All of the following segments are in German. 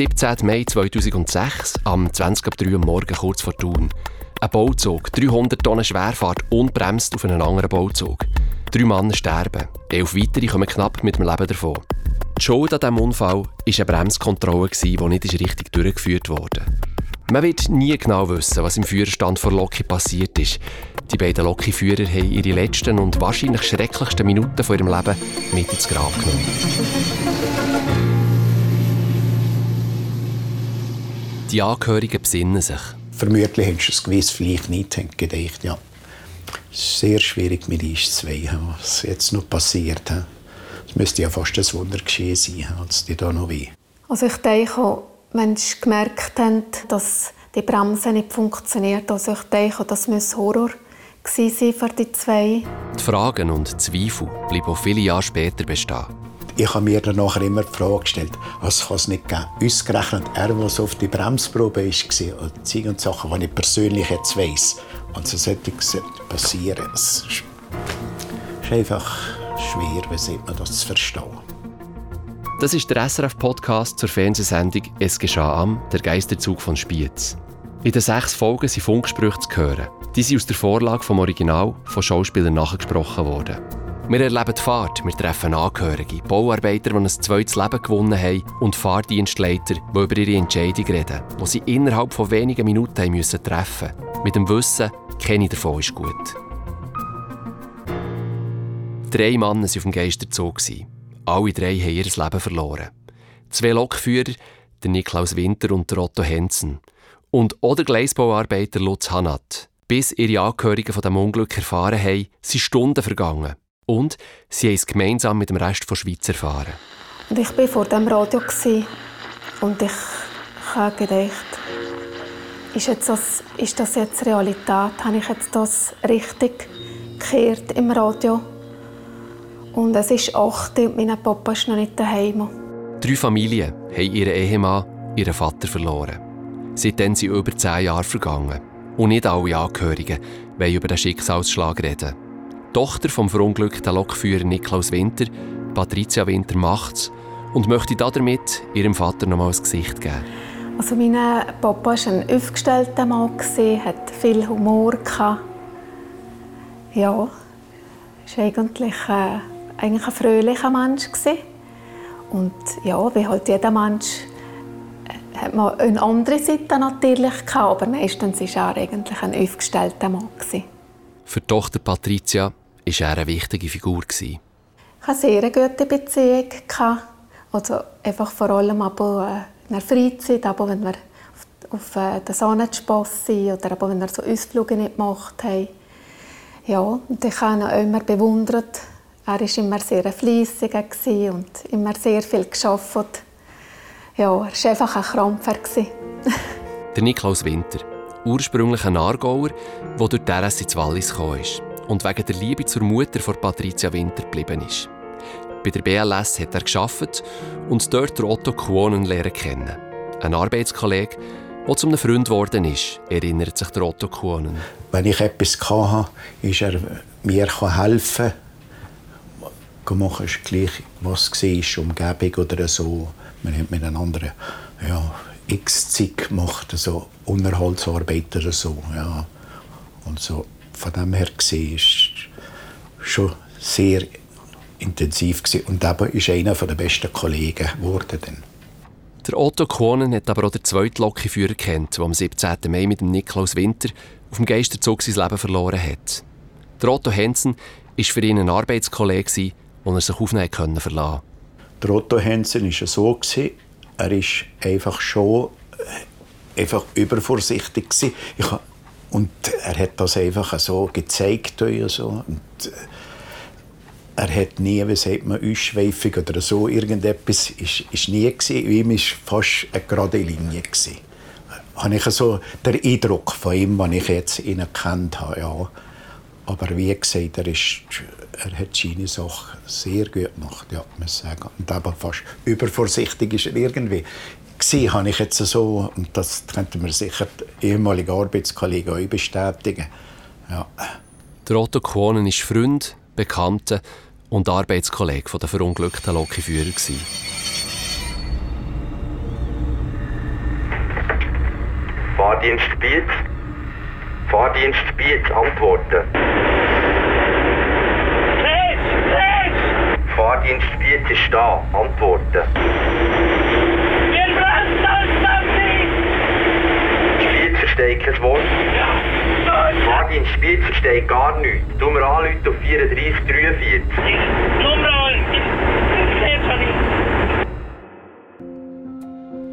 Es ist der 17. Mai 2006, am 20 ab 3 Uhr morgen kurz vor Thun. Ein Bauzug, 300 Tonnen Schwerfahrt, unbremst auf einen anderen Bauzug. Drei Männer sterben, elf weitere kommen knapp mit dem Leben davon. Die Schuld an diesem Unfall war eine Bremskontrolle, die nicht richtig durchgeführt wurde. Man wird nie genau wissen, was im Führerstand vor Loki passiert ist. Die beiden Loki-Führer haben ihre letzten und wahrscheinlich schrecklichsten Minuten von ihrem Leben mit ins Grab genommen. Die Angehörigen besinnen sich. Vermutlich hättest du es gewiss vielleicht nicht gedacht, ja. Es ist sehr schwierig mit uns zwei, was jetzt noch passiert. Es müsste ja fast ein Wunder geschehen sein, als die da noch weh. Also ich denke, wenn sie gemerkt haben, dass die Bremse nicht funktioniert. Also ich denke, das muss Horror sein für die zwei. Die Fragen und Zweifel bleiben auch viele Jahre später bestehen. Ich habe mir dann immer die Frage gestellt, was kann es nicht geben? Ausgerechnet er, der auf die Bremsprobe war, und Dinge und Sachen, die ich persönlich jetzt weiss. Und so sollte passieren. Es ist einfach schwer, wie sieht man das zu verstehen. Das ist der SRF-Podcast zur Fernsehsendung «Es geschah am, der Geisterzug von Spiez». In den sechs Folgen sind Funksprüche zu hören. Die sind aus der Vorlage vom Original von Schauspielern nachgesprochen worden. Wir erleben die Fahrt, wir treffen Angehörige, Bauarbeiter, die ein zweites Leben gewonnen haben und Fahrdienstleiter, die über ihre Entscheidung reden, die sie innerhalb von wenigen Minuten müssen treffen Mit dem Wissen, keine davon ist gut. Drei Männer waren auf dem Geisterzug. Alle drei haben ihr Leben verloren. Zwei Lokführer, der Niklaus Winter und der Otto Hensen. Und auch der Gleisbauarbeiter Lutz Hanat. Bis ihre Angehörigen von dem Unglück erfahren haben, sind Stunden vergangen. Und sie haben es gemeinsam mit dem Rest der Schweiz erfahren. Und ich war vor dem Radio und ich habe gedacht, ist, jetzt das, ist das jetzt Realität? Habe ich jetzt das richtig gehört im Radio? Und es ist 8 und mein Papa ist noch nicht daheim. Drei Familien haben ihren Ehemann, ihren Vater verloren. Seitdem sind über zehn Jahre vergangen. Und nicht alle Angehörigen wollen über den Schicksalsschlag reden. Tochter vom verunglückten Lokführer Niklaus Winter, Patricia Winter, macht es und möchte damit ihrem Vater nochmal ein Gesicht geben. Also mein Papa war ein aufgestellter Mann, hat viel Humor. Ja, ist eigentlich... Äh eigentlich ein fröhlicher Mensch. Und ja, wie halt jeder Mensch äh, hat man eine andere Seite natürlich gehabt, aber meistens war er eigentlich ein aufgestellter Mann. Für die Tochter Patricia war er eine wichtige Figur. Gewesen. Ich hatte eine sehr gute Beziehung. Also einfach vor allem aber äh, in der Freizeit, aber wenn wir auf, äh, der Sonne Spass sind oder aber wenn wir so Ausflüge nicht gemacht haben. Ja, und ich habe ihn immer bewundert, er war immer sehr fleissig und immer sehr viel geschafft. Ja, er war einfach ein Krampfer. der Niklaus Winter, ursprünglich ein Aargauer, der durch die RS ins Wallis gekommen ist und wegen der Liebe zur Mutter von Patricia Winter geblieben ist. Bei der BLS hat er geschafft und dort Otto Kuonen lernen kennen. Ein Arbeitskollege, der zu einem Freund geworden ist, erinnert sich der Otto Kuonen. Wenn ich etwas hatte, ist er mir helfen machen, ist gleich, was war, Umgebung oder so. Man hat miteinander ja, x Zeit gemacht, so Unterhaltsarbeit oder so. Ja. Und so, von dem her gesehen ist schon sehr intensiv gewesen. und eben ist einer der besten Kollegen geworden. Der Otto Kohnen hat aber auch den zweiten Lokführer kennt, der am 17. Mai mit dem Niklaus Winter auf dem Geisterzug sein Leben verloren hat. Der Otto Hensen war für ihn ein Arbeitskollege, wo er sich aufnehmen können verlassen. Der Otto Hensen war so, er war einfach schon äh, einfach übervorsichtig. Ich, und er hat das einfach so gezeigt. So. Und äh, er hat nie, wie sagt man, ausschweifig oder so irgendetwas, ist, ist nie gewesen. Ihm war fast eine gerade Linie. Gewesen. Habe ich so den Eindruck von ihm, den ich jetzt ihn kennt habe. Ja. Aber wie gesagt, er, ist, er hat seine Sache sehr gut gemacht, ja, muss sagen. Und aber fast übervorsichtig ist er irgendwie. Gewesen, habe ich jetzt so, und das könnte mir sicher die ehemalige Arbeitskollegen auch bestätigen. Ja. Der Otto Quonen ist Freund, Bekannter und Arbeitskollege der verunglückten Lokführer. Fahrdienst Biet. Fahrdienst Biet, antworten. Fahrdienst Biet ist da, antworten. Spiez versteht kein Wort. Fahrdienst Spiez versteht gar nichts. Tu mir anrufen auf 34 43.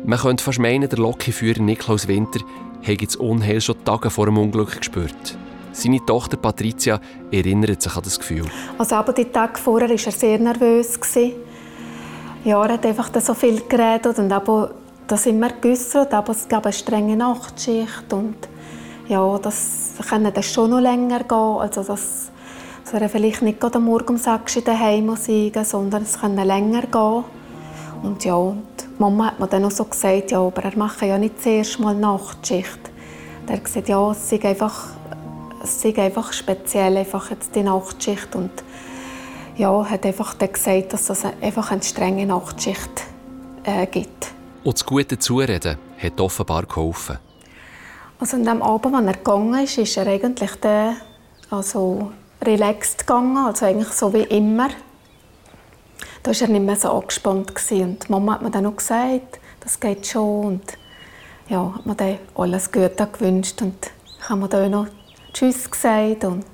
Man könnte fast meinen, der Lokführer Niklaus Winter hätte das Unheil schon Tage vor dem Unglück gespürt. Seine Tochter Patricia erinnert sich an das Gefühl. Also aber die Tage vorher war er sehr nervös. Ja, er hat einfach so viel geredet und aber das immer geäussert, aber es gab eine strenge Nachtschicht und ja, das kann das schon noch länger gehen. Also das soll er vielleicht nicht gerade Morgen um 6 Uhr daheim sein, sondern es kann länger gehen. Und ja, und Mama hat mir dann auch so gesagt, ja, aber er mache ja nicht zuerst mal Nachtschicht. Er hat gesagt, ja, es sei einfach, es sei einfach speziell, einfach jetzt die Nachtschicht. Und ja, hat einfach dann gesagt, dass es einfach eine strenge Nachtschicht äh, gibt. Und das gute Zureden hat offenbar geholfen. Also an dem Abend, als er gegangen ist, ist er eigentlich dann, also relaxed gegangen, also eigentlich so wie immer. Da war er nicht mehr so angespannt. Gewesen. Und die Mama hat mir dann auch gesagt, das geht schon. Und ja, hat mir dann alles Gute gewünscht. Und ich habe mir dann noch Tschüss gesagt und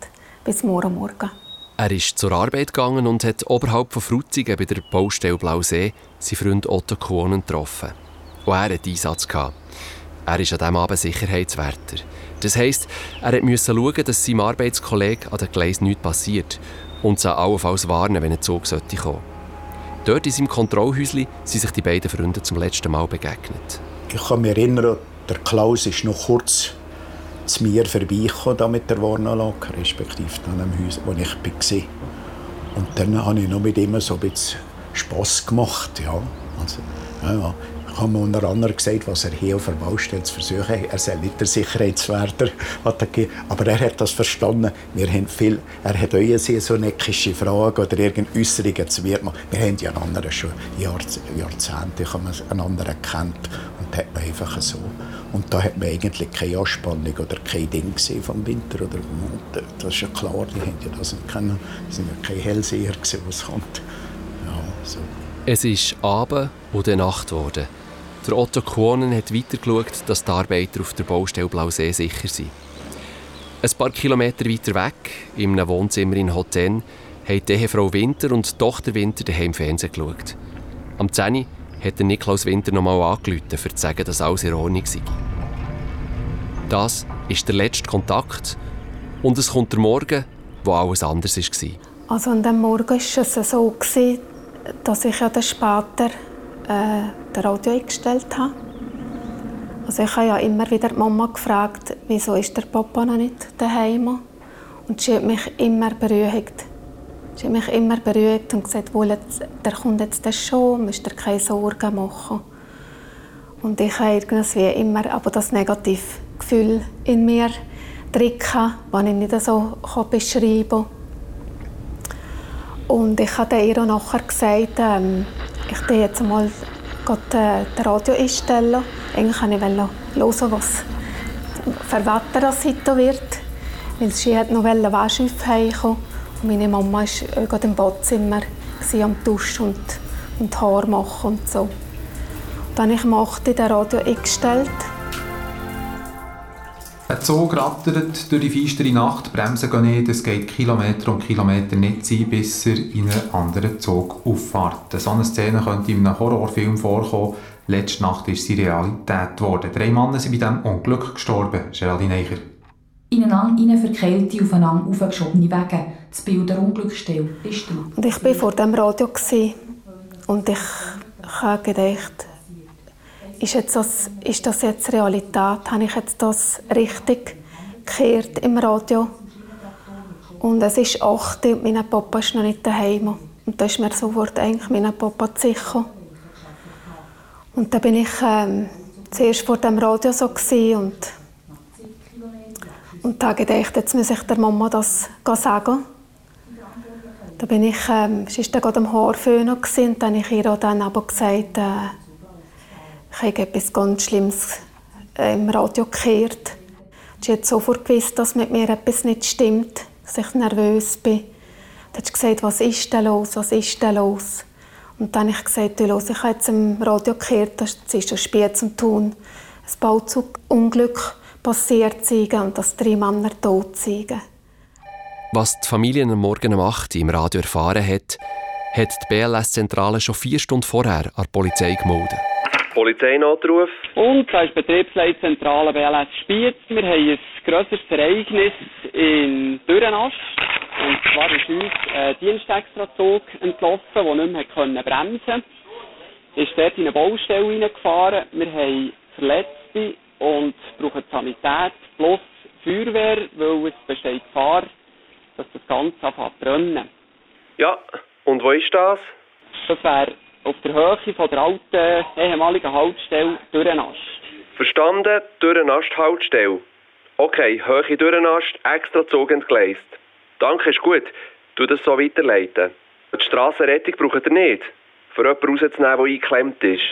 bis morgen Morgen. Er ist zur Arbeit gegangen und hat oberhalb von Frutigen bei der Baustelle Blausee seinen Freund Otto Kuonen getroffen. Und er hatte Einsatz. Gehabt. Er ist an diesem Abend Sicherheitswärter. Das heisst, er musste schauen, dass seinem Arbeitskollegen an den Gleisen nichts passiert und sie allenfalls warnen, wenn ein Zug sollte kommen. Dort in seinem Kontrollhäuschen sind sich die beiden Freunde zum letzten Mal begegnet. Ich kann mich erinnern, der Klaus ist noch kurz zu mir vorbeigekommen mit der Warnanlage, respektive an dem Haus, wo ich war. Und dann habe ich noch mit ihm so ein bisschen Spass gemacht. Ja. Also, ja, ich habe mir unter anderem gesagt, was er hier auf der Baustelle zu versuchen Er soll nicht der Sicherheitswärter Aber er hat das verstanden. Wir haben viel, er hat auch so neckische Fragen oder irgendeine Äußerungen zu mir gemacht. Wir haben ja einander schon Jahrzehnte ich habe einander kennt und hat man einfach so. Und da hat man eigentlich keine Anspannung oder kein Ding vom Winter. Oder, das ist ja klar, die haben ja das nicht kennen. Die sind ja keine Hellseher, was kommt. Ja, so. Es ist Abend oder Nacht geworden. Der Otto Kuonen hat weitergeschaut, dass die Arbeiter auf der Baustelle Blausee sicher sind. Ein paar Kilometer weiter weg, in einem Wohnzimmer in Hoten, haben die Ehefrau Winter und die Tochter Winter daheim Fernsehen geschaut. Am 10 hat Niklaus Winter nochmal angerufen, um zu sagen, dass alles in Ordnung sei. Das ist der letzte Kontakt und es kommt der Morgen, wo alles anders war. Also an dem Morgen war es so, dass ich ja dann später äh, das Radio eingestellt habe. Also ich habe ja immer wieder die Mama gefragt, wieso ist der Papa noch nicht daheim? Und sie hat mich immer beruhigt. Sie hat mich immer beruhigt und gesagt, wohl, der kommt jetzt schon, müsst ihr keine Sorgen machen. Und ich habe irgendwie immer aber das negative Gefühl in mir drin, das ich nicht so beschreiben kann. Und ich habe ihr nachher gesagt, ähm, ich wollte jetzt mal äh, das Radio einstellen. Eigentlich wollte ich hören, was für Wetter das heute wird. Weil sie hat noch Waschhäufe heimkommen. Und meine Mama war äh, gerade im Badzimmer am Duschen und, und Haar machen und so. Dann habe ich um 8 Uhr das Radio eingestellt. Ein Zug rattert durch die feistere Nacht, Bremsen gehen nicht, es geht Kilometer und Kilometer nicht sein, bis er in einen anderen Zug auffährt. So eine Szene könnte in einem Horrorfilm vorkommen. Letzte Nacht ist sie Realität geworden. Drei Männer sind bei diesem Unglück gestorben. Geraldine Eicher. Ineinander verkeilte, aufeinander aufgeschobene Wege. Das Bild der Unglücksstelle ist du. Und ich war vor dem Radio und ich habe gedacht, ist, jetzt das, ist das jetzt Realität? Habe ich jetzt das richtig gehört im Radio? Und es ist 8 und mein Papa ist noch nicht daheim. Und da ist mir sofort eigentlich mein Papa sicher. Und da bin ich ähm, zuerst vor dem Radio so und und da gedacht, jetzt muss ich der Mama das sagen. Da bin ich, ähm, sie war dann gerade am Haarföhnen und dann habe ich ihr dann aber gesagt, äh, ich habe etwas ganz Schlimmes äh, im Radio gehört. Sie hat sofort gewusst, dass mit mir etwas nicht stimmt, dass ich nervös bin. Dann hat sie gesagt, was ist denn los, was ist denn los? Und dann habe ich gesagt, los, ich habe jetzt im Radio gehört, dass es schon spät zum Tun ein Bauzugunglück passiert sei und dass drei Männer tot seien. Was die Familie am Morgen um 8 Uhr im Radio erfahren hat, hat die BLS-Zentrale schon vier Stunden vorher an die Polizei gemeldet. Polizeinotruf. Und da ist Betriebsleitzentrale BLS Spiez. Wir haben ein grösseres Ereignis in Dürrenast. Und zwar ist uns ein Dienstextrazug entlaufen, der nicht mehr bremsen konnte. Ist dort in eine Baustelle reingefahren. Wir haben Verletzte und brauchen Sanität plus Feuerwehr, weil es besteht Gefahr, dass das Ganze anfängt zu brennen. Ja, und wo ist das? Das wäre auf der Höhe von der alten ehemaligen Haltestelle Dürrenast. Verstanden, Dürrenast Haltestelle. Okay, Höhe Dürrenast, extra Zug entgleist. Danke, ist gut. Du das so weiterleiten. Die Strassenrettung braucht ihr nicht, für jemanden rauszunehmen, der eingeklemmt ist.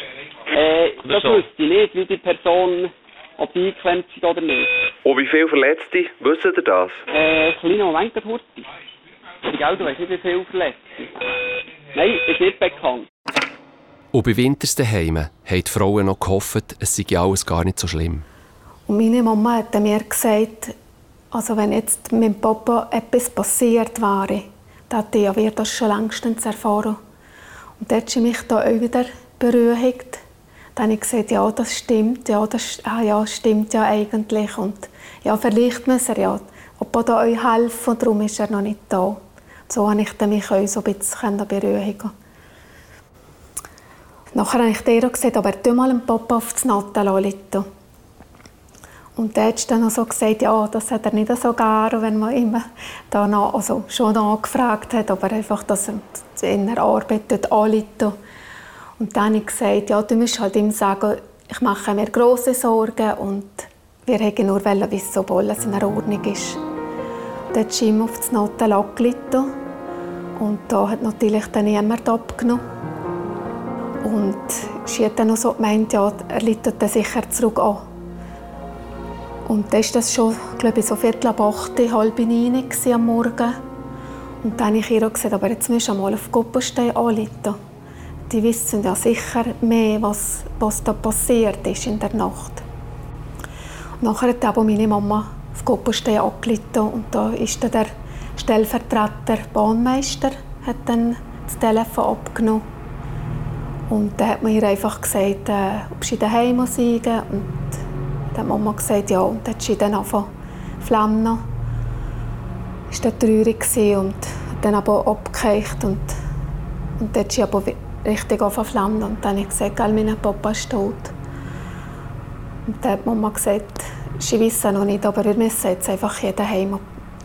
Äh, das wüsste ich nicht, wie die Person, ob die eingeklemmt sind oder nicht. Und wie viele Verletzte, wisst ihr das? Äh, kleiner Moment, kurz. Die Gelder weiss nicht, wie viele Verletzte. Nein, ist nicht bekannt. Und bei Winters daheim haben die Frauen noch gehofft, es sei alles gar nicht so schlimm. Und meine Mama hat mir gesagt, also wenn jetzt mit dem Papa etwas passiert wäre, dann hätte wir das schon längstens erfahren. Und dann hat sie mich da auch wieder beruhigt. Dann habe ich gesagt, ja, das stimmt, ja, das ah, ja, stimmt ja eigentlich. Und ja, vielleicht muss er ja Opa da euch helfen und darum ist er noch nicht da. So konnte ich mich auch so ein bisschen beruhigen. Nachher habe ich dir gesagt, aber tu mal einen Papa auf das Natten lassen. Und der hat dann noch so gesagt, ja, das hat er nicht so gerne, wenn man immer da noch, also schon angefragt hat, aber einfach, dass er in der Arbeit anruft. Und dann habe ich gesagt, ja, du musst halt ihm sagen, ich mache mir große Sorgen und wir hätten nur wissen, ob alles in Ordnung ist. Dann hat ihm auf das Natten angerufen und da hat natürlich dann niemand abgenommen. Und sie hat dann noch so gemeint, ja, er läutet dann sicher zurück an. Und dann war das schon, glaube ich, so viertel ab acht, halb neun am Morgen. Und dann habe ich ihr gesagt, aber jetzt musst du mal auf Koppenstein anrufen. Die wissen ja sicher mehr, was, was da passiert ist in der Nacht. Und nachher hat aber meine Mama auf Koppenstein angerufen und da ist dann der Stellvertreter Bahnmeister hat dann das Telefon abgenommen und dann hat man ihr einfach gesagt, äh, ob sie daheim muss Und dann hat Mama gesagt, ja. Und dann hat sie dann angefangen flammen. War dann traurig und dann aber abgekeicht. Und, und dann hat sie aber richtig angefangen flammen. Und dann habe ich gesagt, mein Papa ist tot. Und dann hat Mama gesagt, sie wissen noch nicht, aber wir müssen jetzt einfach hier daheim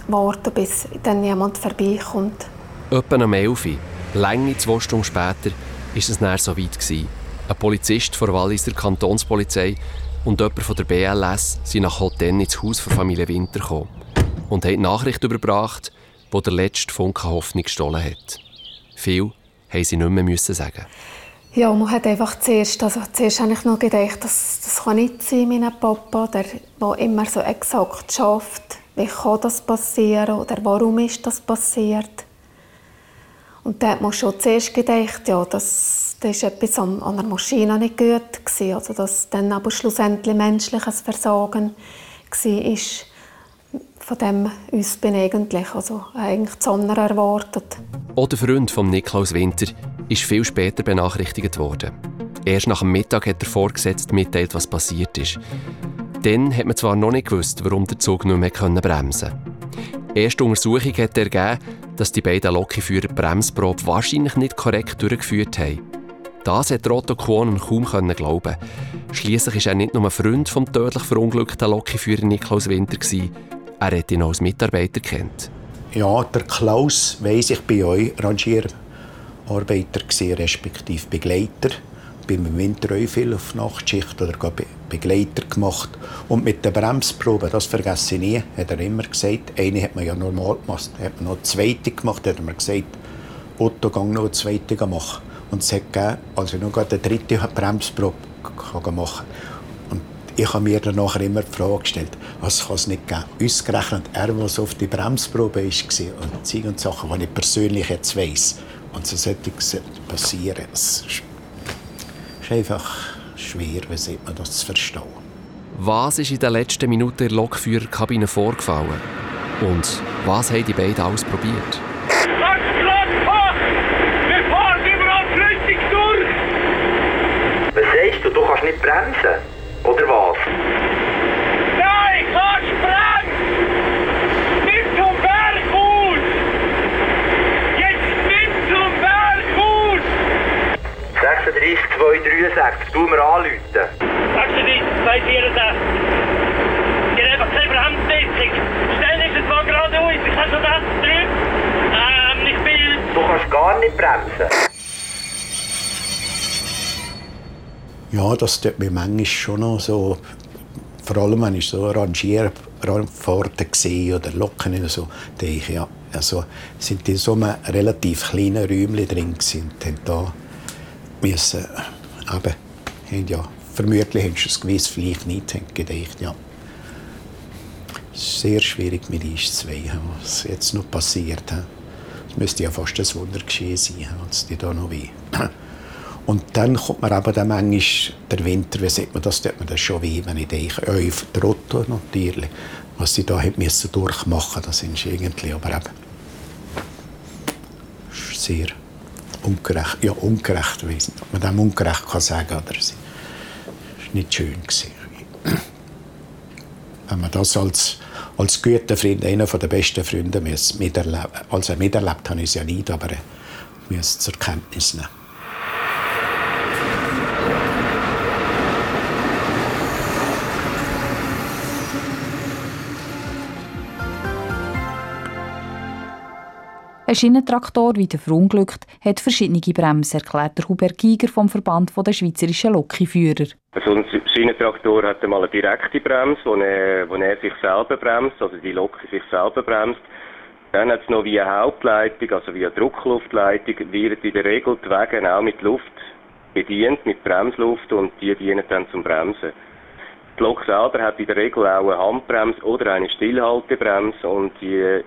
warten, bis dann jemand vorbeikommt. Etwa um 11 Uhr, lange zwei Stunden später, ist es näher so weit gewesen. Ein Polizist von Walliser Kantonspolizei und jemand von der BLS sind nach Hotel ins Haus der Familie Winter gekommen und haben die Nachricht überbracht, wo der letzte Funke Hoffnung gestohlen hat. Viel haben sie nicht mehr müssen sagen. Ja, man hat einfach zuerst, also zuerst habe ich noch gedacht, das, das kann nicht sein, mein Papa, der, der immer so exakt schafft, wie kann das passieren oder warum ist das passiert. Und da hat man schon zuerst gedacht, ja, das, das ist etwas an, an der Maschine nicht gut gewesen. Also dass dann aber schlussendlich menschliches Versagen war, von dem uns bin eigentlich, also eigentlich die Sonne erwartet. Auch der Freund von Niklaus Winter ist viel später benachrichtigt worden. Erst nach dem Mittag hat der Vorgesetzte mitteilt, was passiert ist. Dann hat man zwar noch nicht gewusst, warum der Zug nicht mehr bremsen konnte. Erste Untersuchung hat ergeben, dass die beiden Lokführer die Bremsprobe wahrscheinlich nicht korrekt durchgeführt haben. Das hat Otto Kuonen kaum glauben. Schließlich ist er nicht nur ein Freund vom tödlich verunglückten Lokführer Niklaus Winter er hat ihn als Mitarbeiter kennt. Ja, der Klaus weiss ich bei euch Rangierarbeiter respektive Begleiter beim Winter auch viel auf Nachtschicht oder Begleiter gemacht. Und mit der Bremsprobe, das vergesse ich nie, hat er immer gesagt, eine hat man ja normal gemacht, hat man noch eine zweite gemacht, hat er mir gesagt, Otto, gang noch eine zweite machen. Und es hat gegeben, also noch eine dritte Bremsprobe machen. Und ich habe mir dann nachher immer die Frage gestellt, was kann es nicht geben? Ausgerechnet er, der auf die Bremsprobe war und Zeug und Sachen, die ich persönlich jetzt weiss. Und so sollte es passieren. Es ist einfach schwer, wie sieht man das zu verstehen. Was ist in den letzten Minuten in der Lokführerkabine vorgefallen? Und was haben die beiden alles probiert? Was sagst du? Du kannst nicht bremsen? Oder was? Nein, kannst bremsen! Nicht zum Berghaus! Jetzt nicht zum Berghaus! 36 263, tu mir anrufen. 36 264. Ich habe einfach keine Bremsdichtung. Schnell ist es mal geradeaus. Ich habe schon das drüben. Ähm, ich bin... Du kannst gar nicht bremsen. Ja, das tut mir manchmal schon noch so, vor allem wenn ich so Rangierfahrten sehe oder Locken oder so, denke ich, ja, also sind die in so einem relativ kleinen Räumchen drin gewesen und haben da müssen, eben, haben ja, vermutlich haben sie es gewiss, vielleicht nicht, haben gedacht, ja. Sehr schwierig mit einzuweichen, was jetzt noch passiert. Es müsste ja fast ein Wunder geschehen sein, was die da noch will. Und dann kommt man aber dann manchmal, der Winter, wie sieht man das, tut man das schon weh, wenn ich denke, äh, der Otto natürlich, was sie da hat müssen durchmachen, das ist irgendwie, aber eben sehr ungerecht, ja ungerecht gewesen, ob man dem ungerecht kann sagen, oder es ist nicht schön. Wenn man das als als guter Freund, einer der besten Freunde, miterleben, also miterlebt habe ich es ja nicht, aber ich muss zur Kenntnis nehmen. Ein Schienentraktor, wie der verunglückt, hat verschiedene Bremsen, erklärt Hubert Giger vom Verband der schweizerischen Lokführer. Also ein Schienentraktor hat einmal eine direkte Bremse, wo er, wo er sich selber bremst, also die Lok sich selber bremst. Dann hat es noch eine Hauptleitung, also eine Druckluftleitung, wird in der Regel die Wege auch mit Luft bedient, mit Bremsluft und die dienen dann zum Bremsen. Die Lok selber hat in der Regel auch eine Handbremse oder eine Stillhaltebremse und die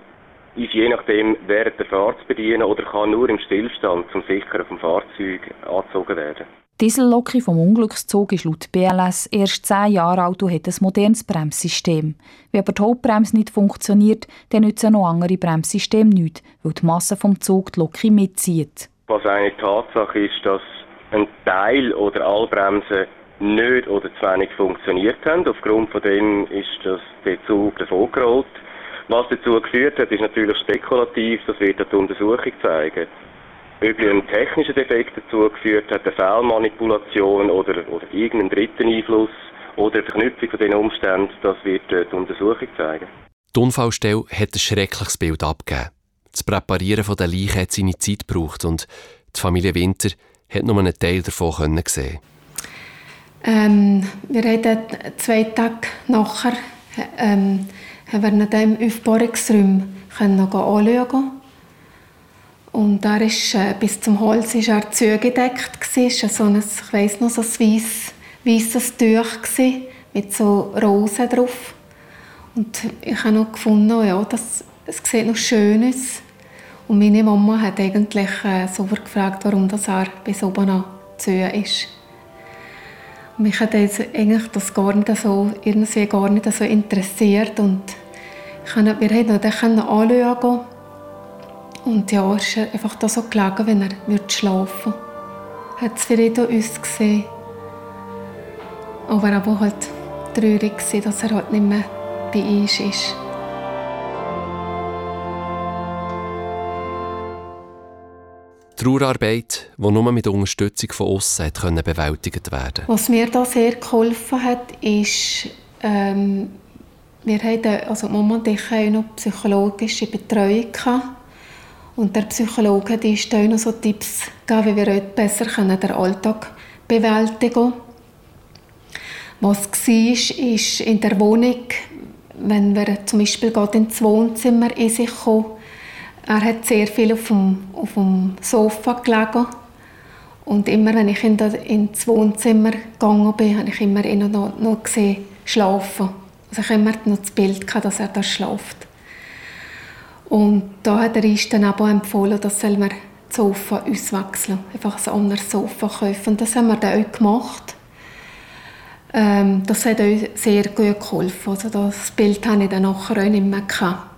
ist je nachdem während der Fahrt zu bedienen oder kann nur im Stillstand zum Sichern vom Fahrzeug angezogen werden. Die Diesellocke vom Unglückszug ist laut BLS erst zehn Jahre alt und hat ein modernes Bremssystem. Wenn aber die Hauptbremse nicht funktioniert, dann nützen noch andere Bremssysteme nichts, weil die Masse vom Zug die Locke mitzieht. Was eine Tatsache ist, dass ein Teil oder alle Bremsen nicht oder zu wenig funktioniert haben. Aufgrund von dem ist das, der Zug davon gerollt. Was dazu geführt hat, ist natürlich spekulativ, das wird die Untersuchung zeigen. Ob ein technischer Defekt dazu geführt hat, eine Fehlmanipulation oder, oder irgendeinen dritten Einfluss oder eine Verknüpfung von diesen Umständen, das wird die Untersuchung zeigen. Die Unfallstelle hat ein schreckliches Bild abgegeben. Das Präparieren der Leiche hat seine Zeit gebraucht und die Familie Winter hat nur einen Teil davon sehen ähm, Wir haben zwei Tage nachher ähm, haben wir dem Aufbohrungsraum anschauen. Und er ist, äh, bis zum Holz war er zugedeckt. Es war so ein, ich weiss noch, so ein weißes Tuch gewesen, mit so Rosen drauf. Und ich habe noch gefunden, ja, das, es sieht noch schön aus. Und meine Mama hat eigentlich äh, so gefragt, warum das er bis oben noch zu ist. mich hat das gar nicht so, gar nicht so interessiert und können, wir konnten ihn dann anschauen. Und ja, er ist einfach da so gelegen, wenn er schlafen würde. Hat es vielleicht uns gesehen. Aber er war halt traurig, dass er halt nicht mehr bei uns ist. Trauerarbeit, die nur mit Unterstützung von außen bewältigt werden konnte. Was mir da sehr geholfen hat, ist, ähm, wir hatten, also Mama und ich hatten noch psychologische Betreuung. Und der Psychologe hat uns noch so Tipps gegeben, wie wir heute besser den Alltag bewältigen können. Was war, ist in der Wohnung, wenn wir zum Beispiel gerade ins Wohnzimmer in sich kommen, er hat sehr viel auf dem, auf dem Sofa gelegen. Und immer, wenn ich in ins Wohnzimmer gegangen bin, habe ich immer ihn noch, noch gesehen, schlafen. Also ich immer noch das Bild gehabt, dass er da schläft. Und da hat er uns dann aber empfohlen, dass wir das Sofa auswechseln. Einfach ein anderes Sofa kaufen. Und das haben wir dann auch gemacht. Ähm, das hat uns sehr gut geholfen. Also das Bild habe ich dann nachher auch nicht mehr gehabt.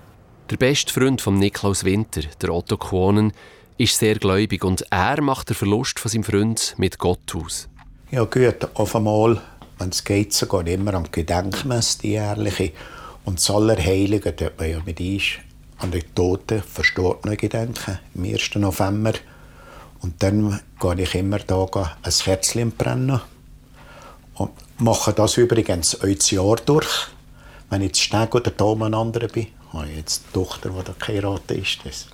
Der beste Freund von Niklaus Winter, der Otto Quonen, ist sehr gläubig und er macht den Verlust von seinem Freund mit Gott aus. Ja gut, auf einmal, wenn es geht, immer an die Gedenkmesse, die jährliche. Und das Allerheilige, dort man ja mit ist, an die Toten, verstorbenen gedenken, am 1. November. Und dann gehe ich immer da ein Kerzchen brennen. Und mache das übrigens das Jahr durch. Wenn ich zu Steg oder da umeinander bin, habe ich jetzt eine Tochter, die da geheiratet ist. Das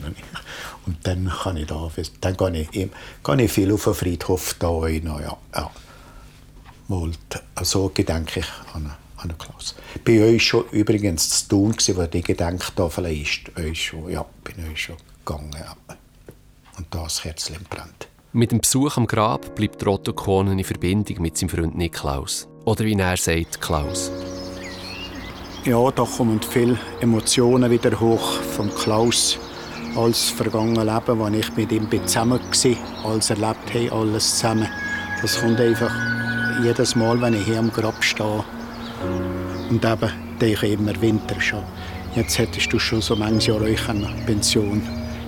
und dann kann ich da, dann gehe ich, gehe ich viel auf den Friedhof da rein. Ja, ja. Und so gedenke ich an, an Klaus. Bei euch schon übrigens zu tun, wo die Gedenktafel ist. Euch schon, ja, bin euch schon gegangen. Ja. Und da das Kerzchen brennt. Mit dem Besuch am Grab bleibt Otto Kohnen in Verbindung mit seinem Freund Niklaus. Oder wie er sagt, Klaus. Ja, da kommen viele Emotionen wieder hoch vom Klaus. Als vergangene Leben, als ich mit ihm zusammen war, alles erlebt habe, alles zusammen. Das kommt einfach jedes Mal, wenn ich hier am Grab stehe. Und eben, denke ich immer Winter schon. Jetzt hättest du schon so manches Jahr euch eine Pension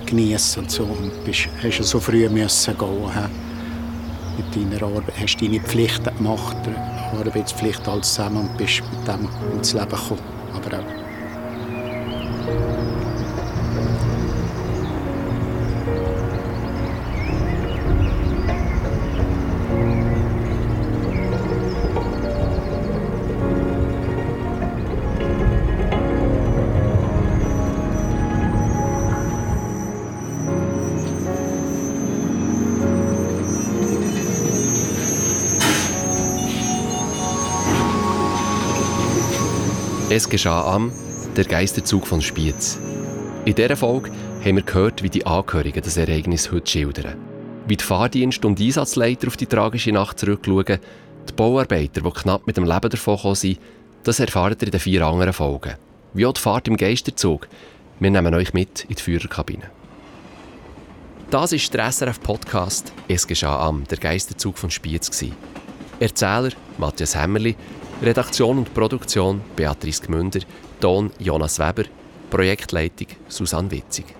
genießen und so. Und bist, hast ja so früh müssen gehen. He? Mit deiner Arbeit hast du deine Pflichten gemacht, Arbeitspflicht alles zusammen und bist mit dem ins Leben gekommen. Aber auch Es geschah am Der Geisterzug von Spiez. In dieser Folge haben wir gehört, wie die Angehörigen das Ereignis heute schildern. Wie die Fahrdienst- und Einsatzleiter auf die tragische Nacht zurückschauen, die Bauarbeiter, die knapp mit dem Leben davon sind, das erfahrt ihr in den vier anderen Folgen. Wie auch die Fahrt im Geisterzug. Wir nehmen euch mit in die Führerkabine. Das ist der SRF-Podcast «Es geschah am, der Geisterzug von Spiez». Erzähler Matthias Hämmerli, Redaktion und Produktion Beatrice Gmünder, Ton Jonas Weber, Projektleitung Susanne Witzig.